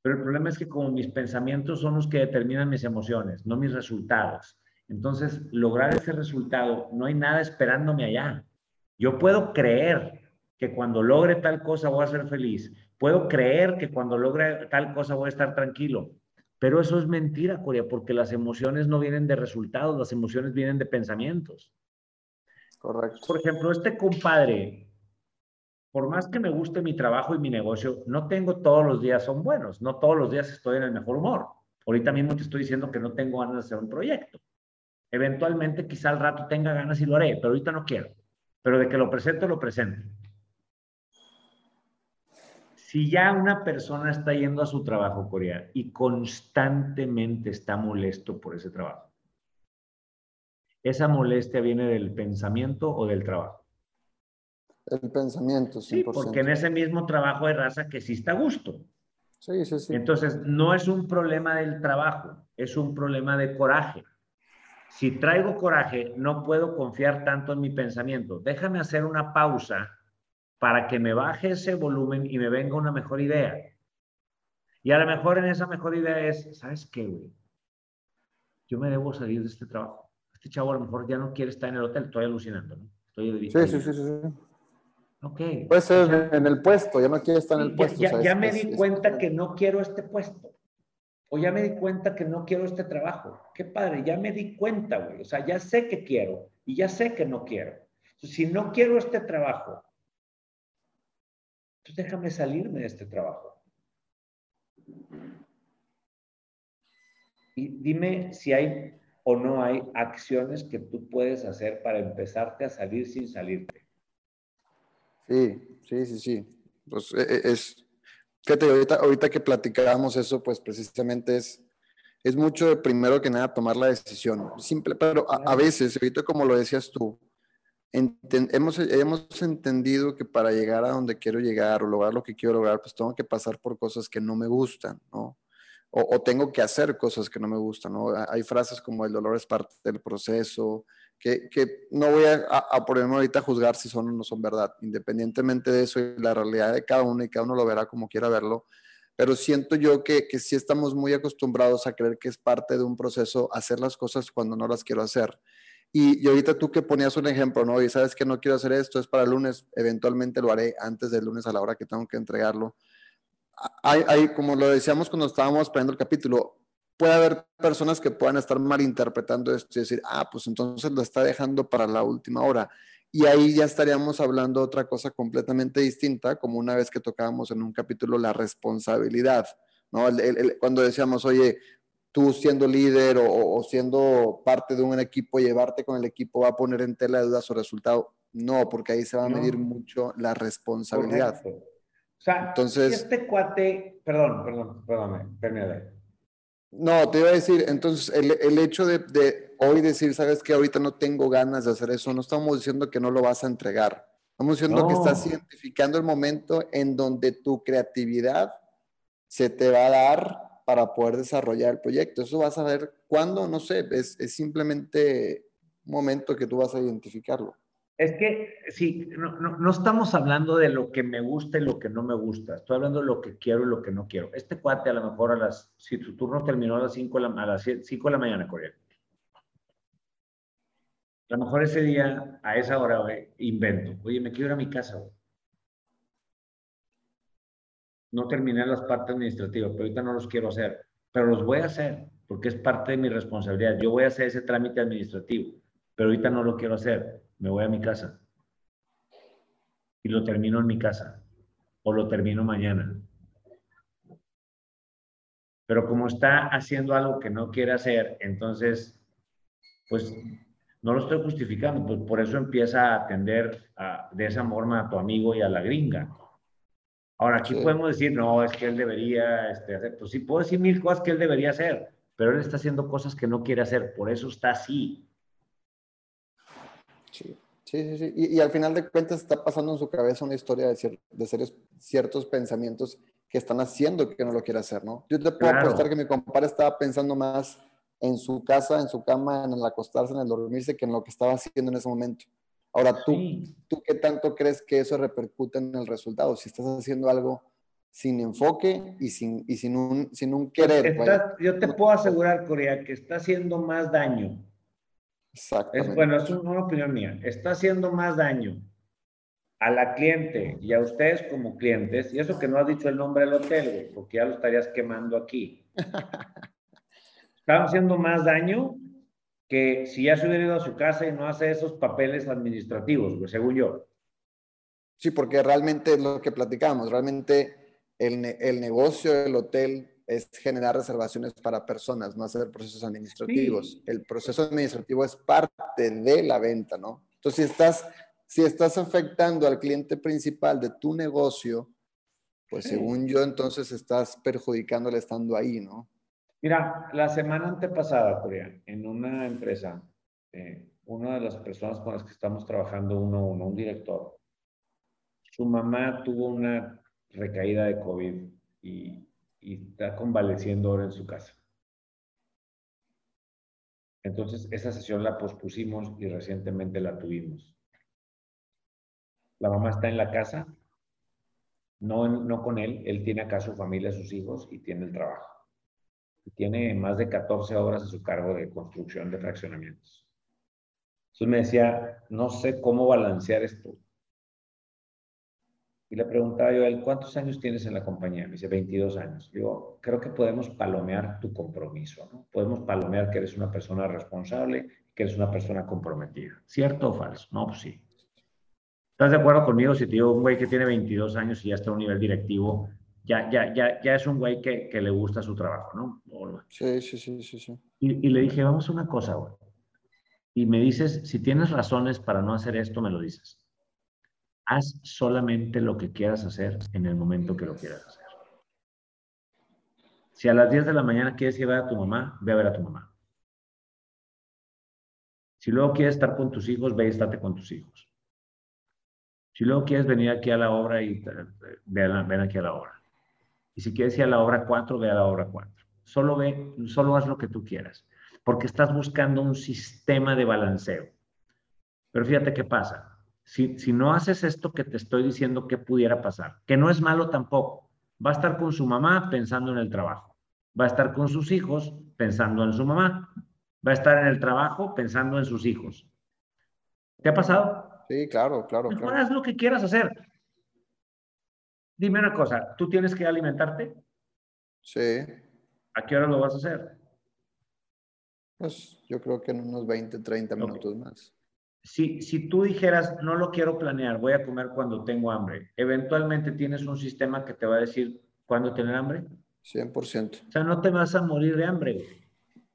Pero el problema es que como mis pensamientos son los que determinan mis emociones, no mis resultados. Entonces, lograr ese resultado, no hay nada esperándome allá. Yo puedo creer que cuando logre tal cosa voy a ser feliz. Puedo creer que cuando logre tal cosa voy a estar tranquilo. Pero eso es mentira, Corea, porque las emociones no vienen de resultados, las emociones vienen de pensamientos. Correcto. Por ejemplo, este compadre, por más que me guste mi trabajo y mi negocio, no tengo todos los días son buenos, no todos los días estoy en el mejor humor. Ahorita mismo te estoy diciendo que no tengo ganas de hacer un proyecto. Eventualmente, quizá al rato tenga ganas y lo haré, pero ahorita no quiero. Pero de que lo presento, lo presento. Si ya una persona está yendo a su trabajo, Corea, y constantemente está molesto por ese trabajo, ¿esa molestia viene del pensamiento o del trabajo? El pensamiento, 100%. Sí, porque en ese mismo trabajo hay raza que sí está a gusto. Sí, sí, sí. Entonces, no es un problema del trabajo, es un problema de coraje. Si traigo coraje, no puedo confiar tanto en mi pensamiento. Déjame hacer una pausa para que me baje ese volumen y me venga una mejor idea. Y a lo mejor en esa mejor idea es, ¿sabes qué, güey? Yo me debo salir de este trabajo. Este chavo a lo mejor ya no quiere estar en el hotel, estoy alucinando, ¿no? Estoy sí, sí, sí, sí, Ok. Puede ser en el puesto, ya no quiere estar en el puesto. Ya, me di cuenta que no quiero este puesto. O ya me di cuenta que no quiero este trabajo. Qué padre, ya me di cuenta, güey. O sea, ya sé que quiero y ya sé que no quiero. si no quiero este trabajo entonces déjame salirme de este trabajo. Y dime si hay o no hay acciones que tú puedes hacer para empezarte a salir sin salirte. Sí, sí, sí, sí. Pues e, e, es, fíjate, ahorita, ahorita que platicábamos eso, pues precisamente es, es mucho de primero que nada tomar la decisión. Simple, pero a, a veces, ahorita como lo decías tú, hemos, hemos entendido que para llegar a donde quiero llegar o lograr lo que quiero lograr, pues tengo que pasar por cosas que no me gustan, ¿no? O, tengo que hacer cosas que no me gustan, ¿no? Hay frases como el dolor es parte del proceso, que, que no voy a, a, ponerme ahorita a juzgar si son o no son verdad, independientemente de eso y la realidad de cada uno y cada uno lo verá como quiera verlo, pero siento yo que, que sí estamos muy acostumbrados a creer que es parte de un proceso hacer las cosas cuando no las quiero hacer. Y, ahorita tú que ponías un ejemplo, ¿no? Y sabes que no quiero hacer esto, es para el lunes, eventualmente lo haré antes del lunes a la hora que tengo que entregarlo. Hay, hay como lo decíamos cuando estábamos esperando el capítulo, puede haber personas que puedan estar malinterpretando esto y decir, ah, pues entonces lo está dejando para la última hora. Y ahí ya estaríamos hablando otra cosa completamente distinta, como una vez que tocábamos en un capítulo la responsabilidad, ¿no? cuando decíamos, oye, tú siendo líder o, siendo parte de un equipo, llevarte con el equipo va a poner en tela de duda su resultado. No, porque ahí se va a medir mucho la responsabilidad. O sea, entonces, este cuate, perdón, perdón, perdóname, permítame. No, te iba a decir, entonces el, el hecho de, de, hoy decir, sabes que ahorita no tengo ganas de hacer eso, no estamos diciendo que no lo vas a entregar. Estamos diciendo que estás identificando el momento en donde tu creatividad se te va a dar para poder desarrollar el proyecto. Eso vas a ver cuándo, no sé, es, simplemente un momento que tú vas a identificarlo. Es que, sí, no, no, estamos hablando de lo que me gusta y lo que no me gusta. Estoy hablando de lo que quiero y lo que no quiero. Este cuate a lo mejor a las, si tu turno terminó a las 5 de a las 5 de la mañana, Corea. A lo mejor ese día, a esa hora, invento. Oye, me quiero ir a mi casa, No terminé las partes administrativas, pero ahorita no los quiero hacer. Pero los voy a hacer porque es parte de mi responsabilidad. Yo voy a hacer ese trámite administrativo, pero ahorita no lo quiero hacer. Me voy a mi casa. Y lo termino en mi casa. O lo termino mañana. Pero como está haciendo algo que no quiere hacer, entonces, pues no lo estoy justificando, pues por eso empieza a atender de esa forma a tu amigo y a la gringa. Ahora, aquí podemos decir, no, es que él debería este, hacer, pues sí, puedo decir mil cosas que él debería hacer, pero él está haciendo cosas que no quiere hacer, por eso está así. Sí, sí, sí. Y, al final de cuentas está pasando en su cabeza una historia de, de ciertos pensamientos que están haciendo que no lo quiera hacer, ¿no? Yo te puedo apostar que mi compadre estaba pensando más en su casa, en su cama, en el acostarse, en el dormirse, que en lo que estaba haciendo en ese momento. Ahora, ¿tú, ¿tú qué tanto crees que eso repercute en el resultado? Si estás haciendo algo sin enfoque y sin, y sin, un, sin un querer. yo te puedo asegurar, Corea, que está haciendo más daño. Exactamente. Es, bueno, es una opinión mía. Está haciendo más daño a la cliente y a ustedes como clientes, y eso que no has dicho el nombre del hotel, porque ya lo estarías quemando aquí. Están haciendo más daño que si ya se hubiera ido a su casa y no hace esos papeles administrativos, pues, según yo. Sí, porque realmente es lo que platicamos, realmente el, el negocio del hotel es generar reservaciones para personas, no hacer procesos administrativos. El proceso administrativo es parte de la venta, ¿no? Entonces, si estás si estás afectando al cliente principal de tu negocio, pues según yo, entonces estás perjudicándole estando ahí, ¿no? Mira, la semana antepasada, Corea, en una empresa, eh, una de las personas con las que estamos trabajando uno a uno, un director, su mamá tuvo una recaída de COVID y, y está convaleciendo ahora en su casa. Entonces, esa sesión la pospusimos y recientemente la tuvimos la mamá está en la casa, no, no con él, él tiene acá su familia, sus hijos y tiene el trabajo. tiene más de 14 horas a su cargo de construcción de fraccionamientos. Entonces me decía, no sé cómo balancear esto. Y le preguntaba yo a él, ¿cuántos años tienes en la compañía? Me dice, 22 años. Digo, creo que podemos palomear tu compromiso, ¿no? Podemos palomear que eres una persona responsable, que eres una persona comprometida. ¿Cierto o falso? No, pues sí. ¿Estás de acuerdo conmigo si te digo un güey que tiene 22 años y ya está a un nivel directivo? Ya, ya, ya, ya es un güey que, que le gusta su trabajo, ¿no? Sí, sí, sí, sí. sí. Y, y, le dije, vamos a una cosa, güey. Y me dices, si tienes razones para no hacer esto, me lo dices. Haz solamente lo que quieras hacer en el momento que lo quieras hacer. Si a las 10 de la mañana quieres ir a tu mamá, ve a ver a tu mamá. Si luego quieres estar con tus hijos, ve y estate con tus hijos. Si luego quieres venir aquí a la obra y ven, aquí a la obra. Y si quieres ir a la obra 4, ve a la obra 4. Solo ve, solo haz lo que tú quieras, porque estás buscando un sistema de balanceo. Pero fíjate qué pasa. Si, si no haces esto que te estoy diciendo, ¿qué pudiera pasar? Que no es malo tampoco. Va a estar con su mamá pensando en el trabajo. Va a estar con sus hijos pensando en su mamá. Va a estar en el trabajo pensando en sus hijos. ¿Te ha pasado? Sí, claro, claro. claro. Haz lo que quieras hacer. Dime una cosa, ¿tú tienes que alimentarte? Sí. ¿A qué hora lo vas a hacer? Pues yo creo que en unos 20, 30 minutos más. Si, si tú dijeras, no lo quiero planear, voy a comer cuando tengo hambre, eventualmente tienes un sistema que te va a decir cuándo tener hambre. 100%. O sea, no te vas a morir de hambre,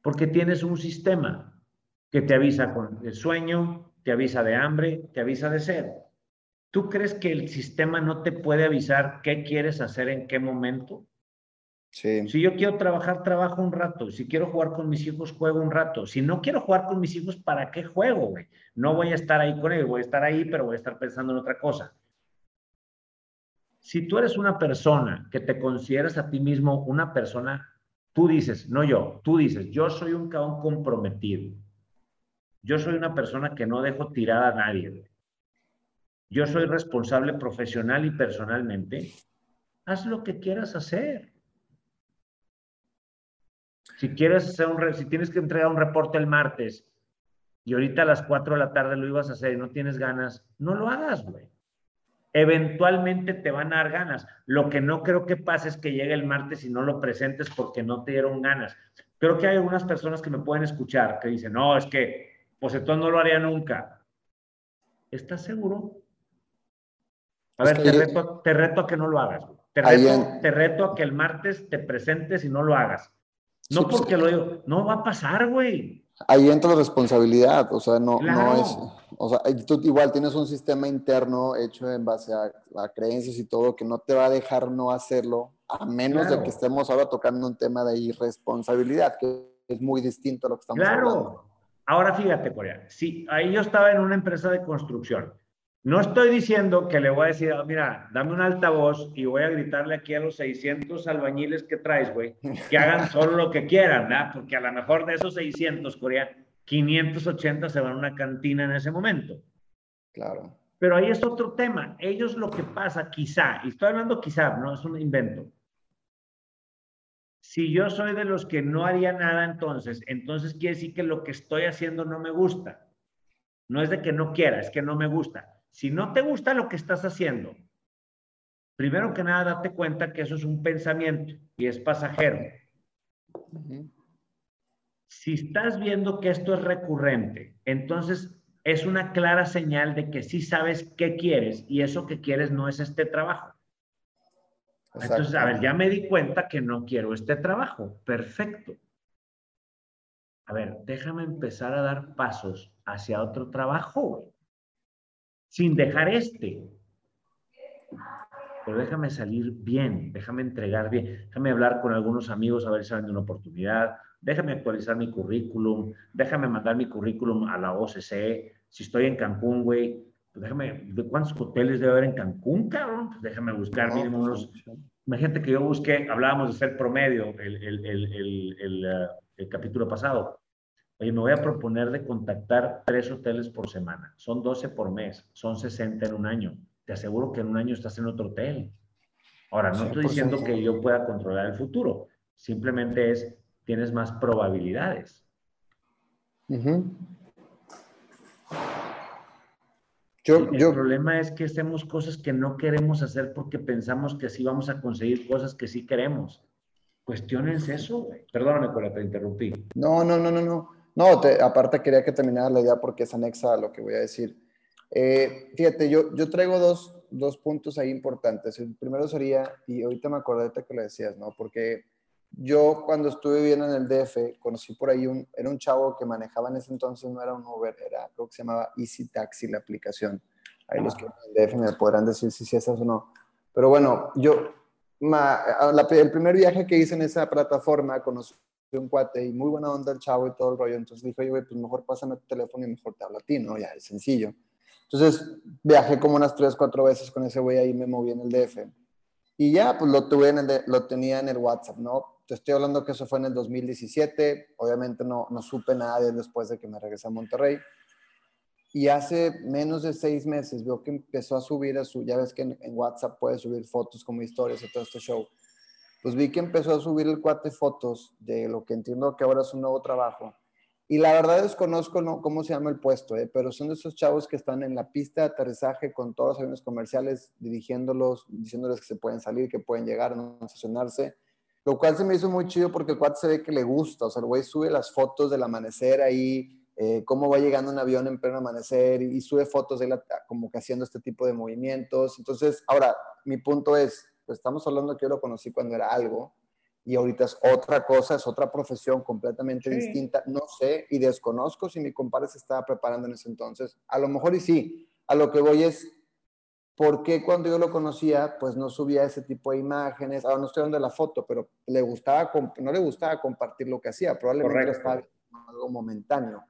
porque tienes un sistema que te avisa con el sueño, te avisa de hambre, te avisa de sed. ¿Tú crees que el sistema no te puede avisar qué quieres hacer en qué momento? Si yo quiero trabajar, trabajo un rato. Si quiero jugar con mis hijos, juego un rato. Si no quiero jugar con mis hijos, ¿para qué juego, güey? No voy a estar ahí con ellos, voy a estar ahí, pero voy a estar pensando en otra cosa. Si tú eres una persona que te consideras a ti mismo una persona, tú dices, no yo, tú dices, yo soy un caón comprometido. Yo soy una persona que no dejo tirada a nadie. Yo soy responsable profesional y personalmente. Haz lo que quieras hacer. Si quieres hacer un, si tienes que entregar un reporte el martes y ahorita a las 4 de la tarde lo ibas a hacer y no tienes ganas, no lo hagas, güey. Eventualmente te van a dar ganas. Lo que no creo que pase es que llegue el martes y no lo presentes porque no te dieron ganas. Creo que hay algunas personas que me pueden escuchar que dicen, no, es que pues entonces no lo haría nunca. ¿Estás seguro? A ver, te, reto, te, reto, a que no lo hagas. Te reto, te reto a que el martes te presentes y no lo hagas. No pues, porque lo digo, no va a pasar, güey. Ahí entra la responsabilidad, o sea, no, no es, o sea, tú igual tienes un sistema interno hecho en base a, creencias y todo que no te va a dejar no hacerlo, a menos de que estemos ahora tocando un tema de irresponsabilidad, que es muy distinto a lo que estamos hablando. Claro. Ahora fíjate, Corea, si ahí yo estaba en una empresa de construcción no estoy diciendo que le voy a decir, ah, mira, dame un altavoz y voy a gritarle aquí a los 600 albañiles que traes, güey, que hagan solo lo que quieran, ¿verdad? Porque a lo mejor de esos 600, Corea, 580 se van a una cantina en ese momento. Claro. Pero ahí es otro tema. Ellos lo que pasa, quizá, y estoy hablando quizá, no es un invento. Si yo soy de los que no haría nada entonces, entonces quiere decir que lo que estoy haciendo no me gusta. No es de que no quiera, es que no me gusta. Si no te gusta lo que estás haciendo, primero que nada, date cuenta que eso es un pensamiento y es pasajero. Si estás viendo que esto es recurrente, entonces es una clara señal de que sí sabes qué quieres y eso que quieres no es este trabajo. Entonces, a ver, ya me di cuenta que no quiero este trabajo. Perfecto. A ver, déjame empezar a dar pasos hacia otro trabajo, sin dejar este. Pero déjame salir bien, déjame entregar bien, déjame hablar con algunos amigos a ver si saben de una oportunidad, déjame actualizar mi currículum, déjame mandar mi currículum a la OCC, si estoy en Cancún, güey, pues déjame, ¿de cuántos hoteles debe haber en Cancún, cabrón? Pues déjame buscar mínimo unos... Imagínate que yo busqué, hablábamos de ser promedio el, el, el, el uh, capítulo pasado. Oye, me voy a proponer de contactar tres hoteles por semana. Son 12 por mes, son 60 en un año. Te aseguro que en un año estás en otro hotel. Ahora, no estoy diciendo que yo pueda controlar el futuro. Simplemente es, tienes más probabilidades. yo, el problema es que hacemos cosas que no queremos hacer porque pensamos que así vamos a conseguir cosas que sí queremos. Cuestionense eso, güey. Perdóname, Cola, te interrumpí. No, no, no, no, no. No, aparte quería que terminara la idea porque es anexa a lo que voy a decir. Eh, fíjate, yo, yo traigo dos, dos, puntos ahí importantes. El primero sería, y ahorita me acordé de que lo decías, ¿no? Porque yo cuando estuve viviendo en el DF, conocí por ahí un, era un chavo que manejaba en ese entonces, no era un Uber, era lo que se llamaba Easy Taxi, la aplicación. Ahí los que en el DF me podrán decir si sí es eso o no. Pero bueno, yo, el primer viaje que hice en esa plataforma, conocí un cuate y muy buena onda el chavo y todo el rollo. Entonces dijo, oye, pues mejor pásame tu teléfono y mejor te hablo a ti, ¿no? Ya, es sencillo. Entonces viajé como unas tres, cuatro veces con ese güey ahí, me moví en el DF. Y ya, pues lo, tuve en el lo tenía en el WhatsApp, ¿no? Te estoy hablando que eso fue en el 2017. Obviamente no, no supe nada de después de que me regresé a Monterrey. Y hace menos de seis meses veo que empezó a subir a su, ya ves que en, en WhatsApp puedes subir fotos como historias y todo este show pues vi que empezó a subir el cuate fotos de lo que entiendo que ahora es un nuevo trabajo. Y la verdad desconozco no, cómo se llama el puesto, ¿eh? pero son de esos chavos que están en la pista de aterrizaje con todos los aviones comerciales, dirigiéndolos, diciéndoles que se pueden salir, que pueden llegar, no estacionarse. Lo cual se me hizo muy chido porque el cuate se ve que le gusta. O sea, el güey sube las fotos del amanecer ahí, eh, cómo va llegando un avión en pleno amanecer y, sube fotos de él como que haciendo este tipo de movimientos. Entonces, ahora, mi punto es, pues estamos hablando que yo lo conocí cuando era algo y ahorita es otra cosa, es otra profesión completamente distinta. No sé y desconozco si mi compadre se estaba preparando en ese entonces. A lo mejor y sí. A lo que voy es, ¿por qué cuando yo lo conocía, pues no subía ese tipo de imágenes? Ahora no estoy dando la foto, pero le gustaba, no le gustaba compartir lo que hacía. Probablemente estaba algo momentáneo.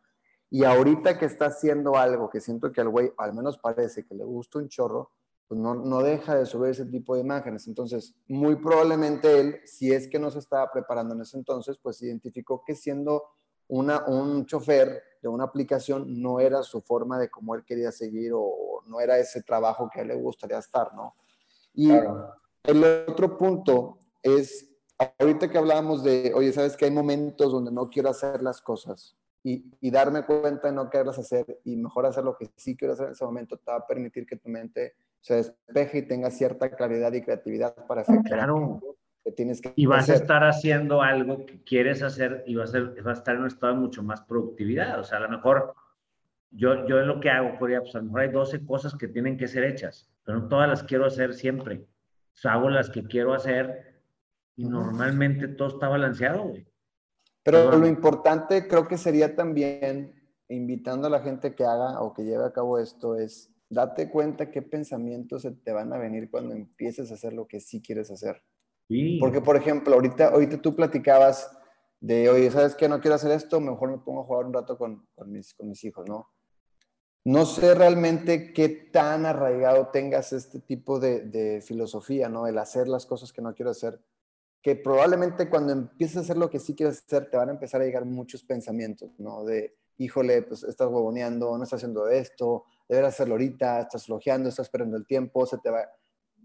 Y ahorita que está haciendo algo que siento que al güey, al menos parece que le gusta un chorro, pues no, no, deja de subir ese tipo de imágenes. Entonces, muy probablemente él, si es que no se estaba preparando en ese entonces, pues identificó que siendo una, un chofer de una aplicación no era su forma de cómo él quería seguir o no era ese trabajo que a él le gustaría estar, ¿no? Y el otro punto es, ahorita que hablábamos de, oye, sabes que hay momentos donde no quiero hacer las cosas. y, y, darme cuenta de no quererlas hacer y mejor hacer lo que sí quiero hacer en ese momento te va a permitir que tu mente se despeje y tenga cierta claridad y creatividad para efectuar claro. que tienes que Y vas a estar haciendo algo que quieres hacer y vas a, va a estar en un estado de mucho más productividad. O sea, a lo mejor yo, yo lo que hago, podría, pues a lo mejor hay 12 cosas que tienen que ser hechas, pero no todas las quiero hacer siempre. O sea, hago las que quiero hacer y normalmente todo está balanceado, güey. Pero lo importante creo que sería también, invitando a la gente que haga o que lleve a cabo esto, es date cuenta qué pensamientos se te van a venir cuando empieces a hacer lo que sí quieres hacer. Porque, por ejemplo, ahorita, ahorita tú platicabas de, oye, ¿sabes qué? No quiero hacer esto, mejor me pongo a jugar un rato con, con, mis, con mis hijos, ¿no? No sé realmente qué tan arraigado tengas este tipo de, de filosofía, ¿no? El hacer las cosas que no quiero hacer que probablemente cuando empieces a hacer lo que sí quieres hacer, te van a empezar a llegar muchos pensamientos, ¿no? De, híjole, pues estás huevoneando, no estás haciendo esto, deberías hacerlo ahorita, estás flojeando, estás perdiendo el tiempo, se te va...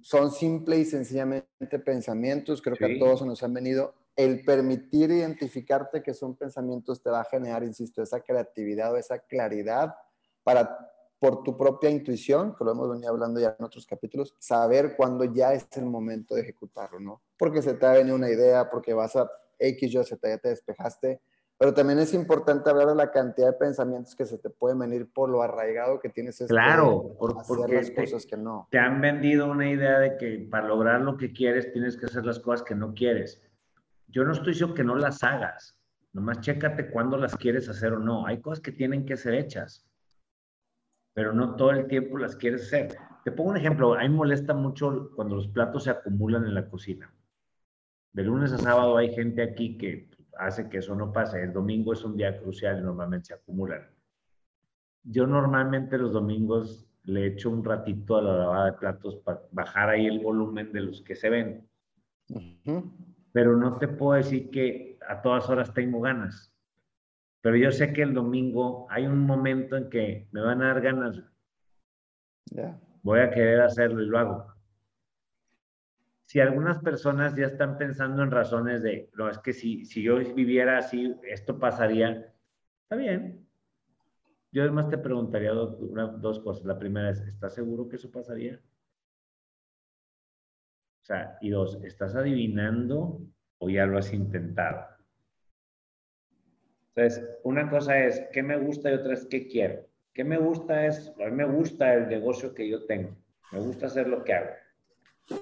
Son simple y sencillamente pensamientos, creo que a todos nos han venido. El permitir identificarte que son pensamientos te va a generar, insisto, esa creatividad o esa claridad para por tu propia intuición, que lo hemos venido hablando ya en otros capítulos, saber cuándo ya es el momento de ejecutarlo, ¿no? Porque se te ha venido una idea, porque vas a X, Y, Z, ya te despejaste, pero también es importante hablar de la cantidad de pensamientos que se te pueden venir por lo arraigado que tienes. Claro, porque las cosas que no. Te han vendido una idea de que para lograr lo que quieres tienes que hacer las cosas que no quieres. Yo no estoy diciendo que no las hagas, nomás chécate cuándo las quieres hacer o no. Hay cosas que tienen que ser hechas pero no todo el tiempo las quieres hacer. Te pongo un ejemplo, a mí molesta mucho cuando los platos se acumulan en la cocina. De lunes a sábado hay gente aquí que hace que eso no pase. El domingo es un día crucial y normalmente se acumulan. Yo normalmente los domingos le echo un ratito a la lavada de platos para bajar ahí el volumen de los que se ven. Pero no te puedo decir que a todas horas tengo ganas. Pero yo sé que el domingo hay un momento en que me van a dar ganas. Voy a querer hacerlo y lo hago. Si algunas personas ya están pensando en razones de, no, es que si, si yo viviera así, esto pasaría, está bien. Yo además te preguntaría dos cosas. La primera es, ¿estás seguro que eso pasaría? O sea, y dos, ¿estás adivinando o ya lo has intentado? Entonces, una cosa es qué me gusta y otra es qué quiero. ¿Qué me gusta es, a mí me gusta el negocio que yo tengo, me gusta hacer lo que hago,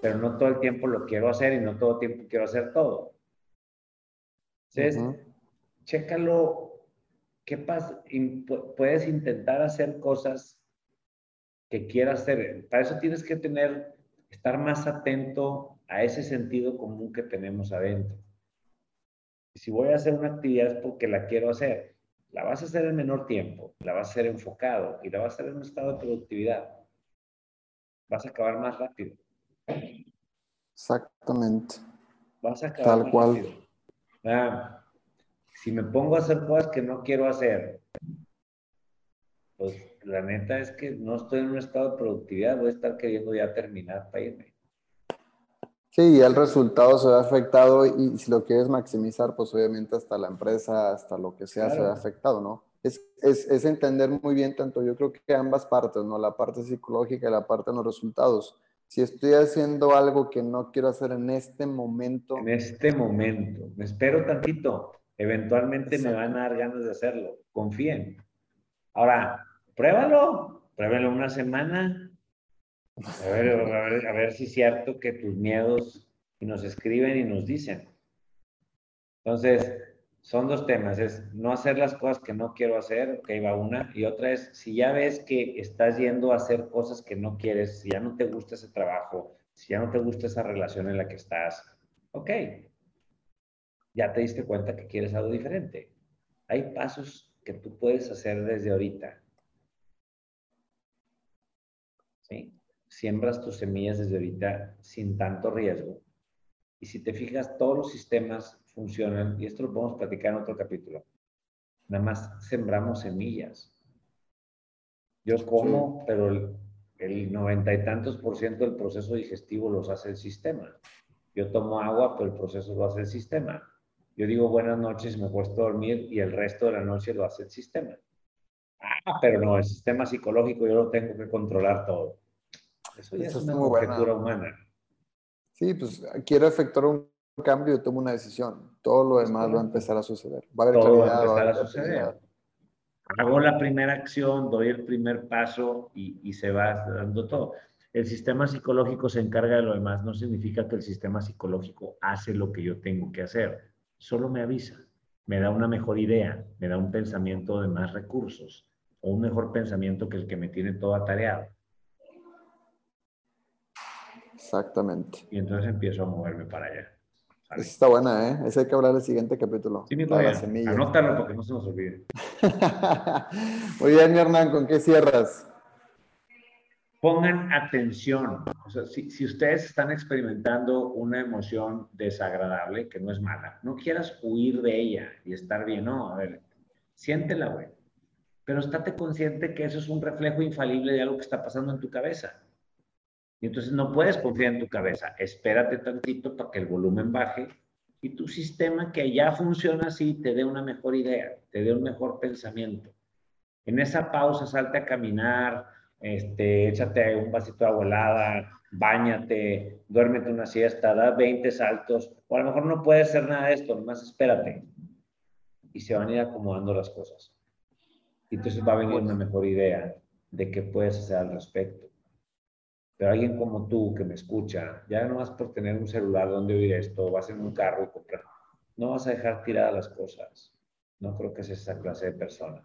pero no todo el tiempo lo quiero hacer y no todo el tiempo quiero hacer todo. Entonces, chécalo, ¿qué pasa? Puedes intentar hacer cosas que quieras hacer. Para eso tienes que tener, estar más atento a ese sentido común que tenemos adentro si voy a hacer una actividad es porque la quiero hacer. La vas a hacer en menor tiempo, la vas a hacer enfocado y la vas a hacer en un estado de productividad. Vas a acabar más rápido. Exactamente. Vas a acabar Tal cual. Ah, si me pongo a hacer cosas que no quiero hacer, pues la neta es que no estoy en un estado de productividad, voy a estar queriendo ya terminar para irme. Sí, el resultado se ve afectado y si lo quieres maximizar, pues obviamente hasta la empresa, hasta lo que sea, se ve afectado, ¿no? Es, es, es, entender muy bien tanto, yo creo que ambas partes, ¿no? La parte psicológica y la parte de los resultados. Si estoy haciendo algo que no quiero hacer en este momento. En este momento. Me espero tantito. Eventualmente me van a dar ganas de hacerlo. Confíen. Ahora, pruébalo. Pruébalo una semana, a ver, a ver, si es cierto que tus miedos nos escriben y nos dicen. Entonces, son dos temas, es no hacer las cosas que no quiero hacer, ok, va una, y otra es, si ya ves que estás yendo a hacer cosas que no quieres, si ya no te gusta ese trabajo, si ya no te gusta esa relación en la que estás, ok, ya te diste cuenta que quieres algo diferente. Hay pasos que tú puedes hacer desde ahorita. ¿Sí? siembras tus semillas desde ahorita sin tanto riesgo. Y si te fijas, todos los sistemas funcionan, y esto lo podemos platicar en otro capítulo. Nada más sembramos semillas. Yo como, pero el noventa y tantos por ciento del proceso digestivo los hace el sistema. Yo tomo agua, pero el proceso lo hace el sistema. Yo digo buenas noches, me cuesta dormir y el resto de la noche lo hace el sistema. Ah, pero no, el sistema psicológico yo lo tengo que controlar todo. Eso ya es una conjetura humana. Sí, pues quiero efectuar un cambio y tomo una decisión. Todo lo demás va a empezar a suceder. Va a haber todo va a empezar a, suceder. Hago la primera acción, doy el primer paso y, y se va dando todo. El sistema psicológico se encarga de lo demás. No significa que el sistema psicológico hace lo que yo tengo que hacer. Solo me avisa, me da una mejor idea, me da un pensamiento de más recursos o un mejor pensamiento que el que me tiene todo atareado. Exactamente. Y entonces empiezo a moverme para allá. Esa está buena, ¿eh? Ese hay que hablar del siguiente capítulo. Sí, mi Anótalo porque no se nos olvide. Muy bien, Hernán, ¿con qué cierras? Pongan atención. O sea, si, si, ustedes están experimentando una emoción desagradable, que no es mala, no quieras huir de ella y estar bien. No, a ver, siéntela, güey. Pero estate consciente que eso es un reflejo infalible de algo que está pasando en tu cabeza. Y entonces no puedes confiar en tu cabeza. Espérate tantito para que el volumen baje y tu sistema que ya funciona así te dé una mejor idea, te dé un mejor pensamiento. En esa pausa salte a caminar, este, échate un vasito de agua helada, bañate, duérmete una siesta, da 20 saltos, o a lo mejor no puedes hacer nada de esto, nomás espérate. Y se van a ir acomodando las cosas. Y entonces va a venir una mejor idea de qué puedes hacer al respecto. Pero alguien como tú que me escucha, ya no vas por tener un celular donde oír esto, vas en un carro y comprar, no vas a dejar tiradas las cosas. No creo que sea esa clase de persona.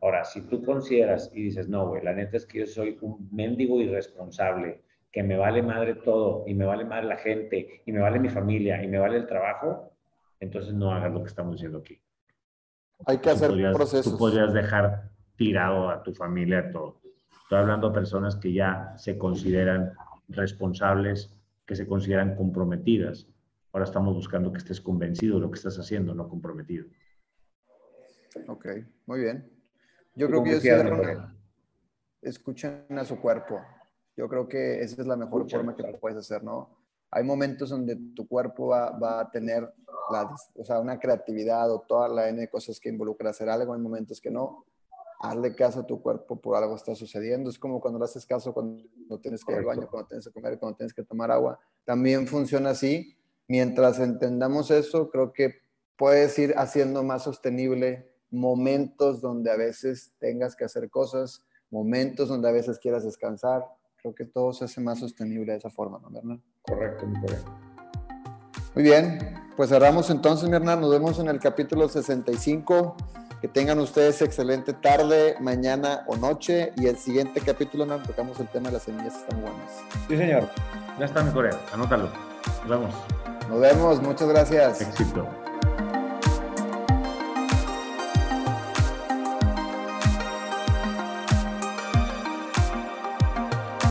Ahora, si tú consideras y dices, no, güey, la neta es que yo soy un mendigo irresponsable, que me vale madre todo, y me vale madre la gente, y me vale mi familia, y me vale el trabajo, entonces no hagas lo que estamos diciendo aquí. Hay que hacer procesos. Tú podrías dejar tirado a tu familia todo. Estoy hablando de personas que ya se consideran responsables, que se consideran comprometidas. Ahora estamos buscando que estés convencido de lo que estás haciendo, no comprometido. Ok, muy bien. Yo creo que yo cierro escuchen a su cuerpo. Yo creo que esa es la mejor forma que puedes hacer, ¿no? Hay momentos donde tu cuerpo va, va a tener la, o sea, una creatividad o toda la N de cosas que involucra hacer algo, hay momentos que no hazle caso a tu cuerpo, por algo está sucediendo. Es como cuando le haces caso cuando tienes que ir al baño, cuando tienes que comer, cuando tienes que tomar agua. También funciona así. Mientras entendamos eso, creo que puedes ir haciendo más sostenible momentos donde a veces tengas que hacer cosas, momentos donde a veces quieras descansar. Creo que todo se hace más sostenible de esa forma, ¿no, Hernán? Correcto, muy correcto. Muy bien, pues cerramos entonces, Hernán. Nos vemos en el capítulo 65. Que tengan ustedes excelente tarde, mañana o noche. Y el siguiente capítulo nos tocamos el tema de las semillas están buenas. Sí, señor. Ya está mi correo. Anótalo. Nos vemos. Nos vemos. Muchas gracias. Éxito.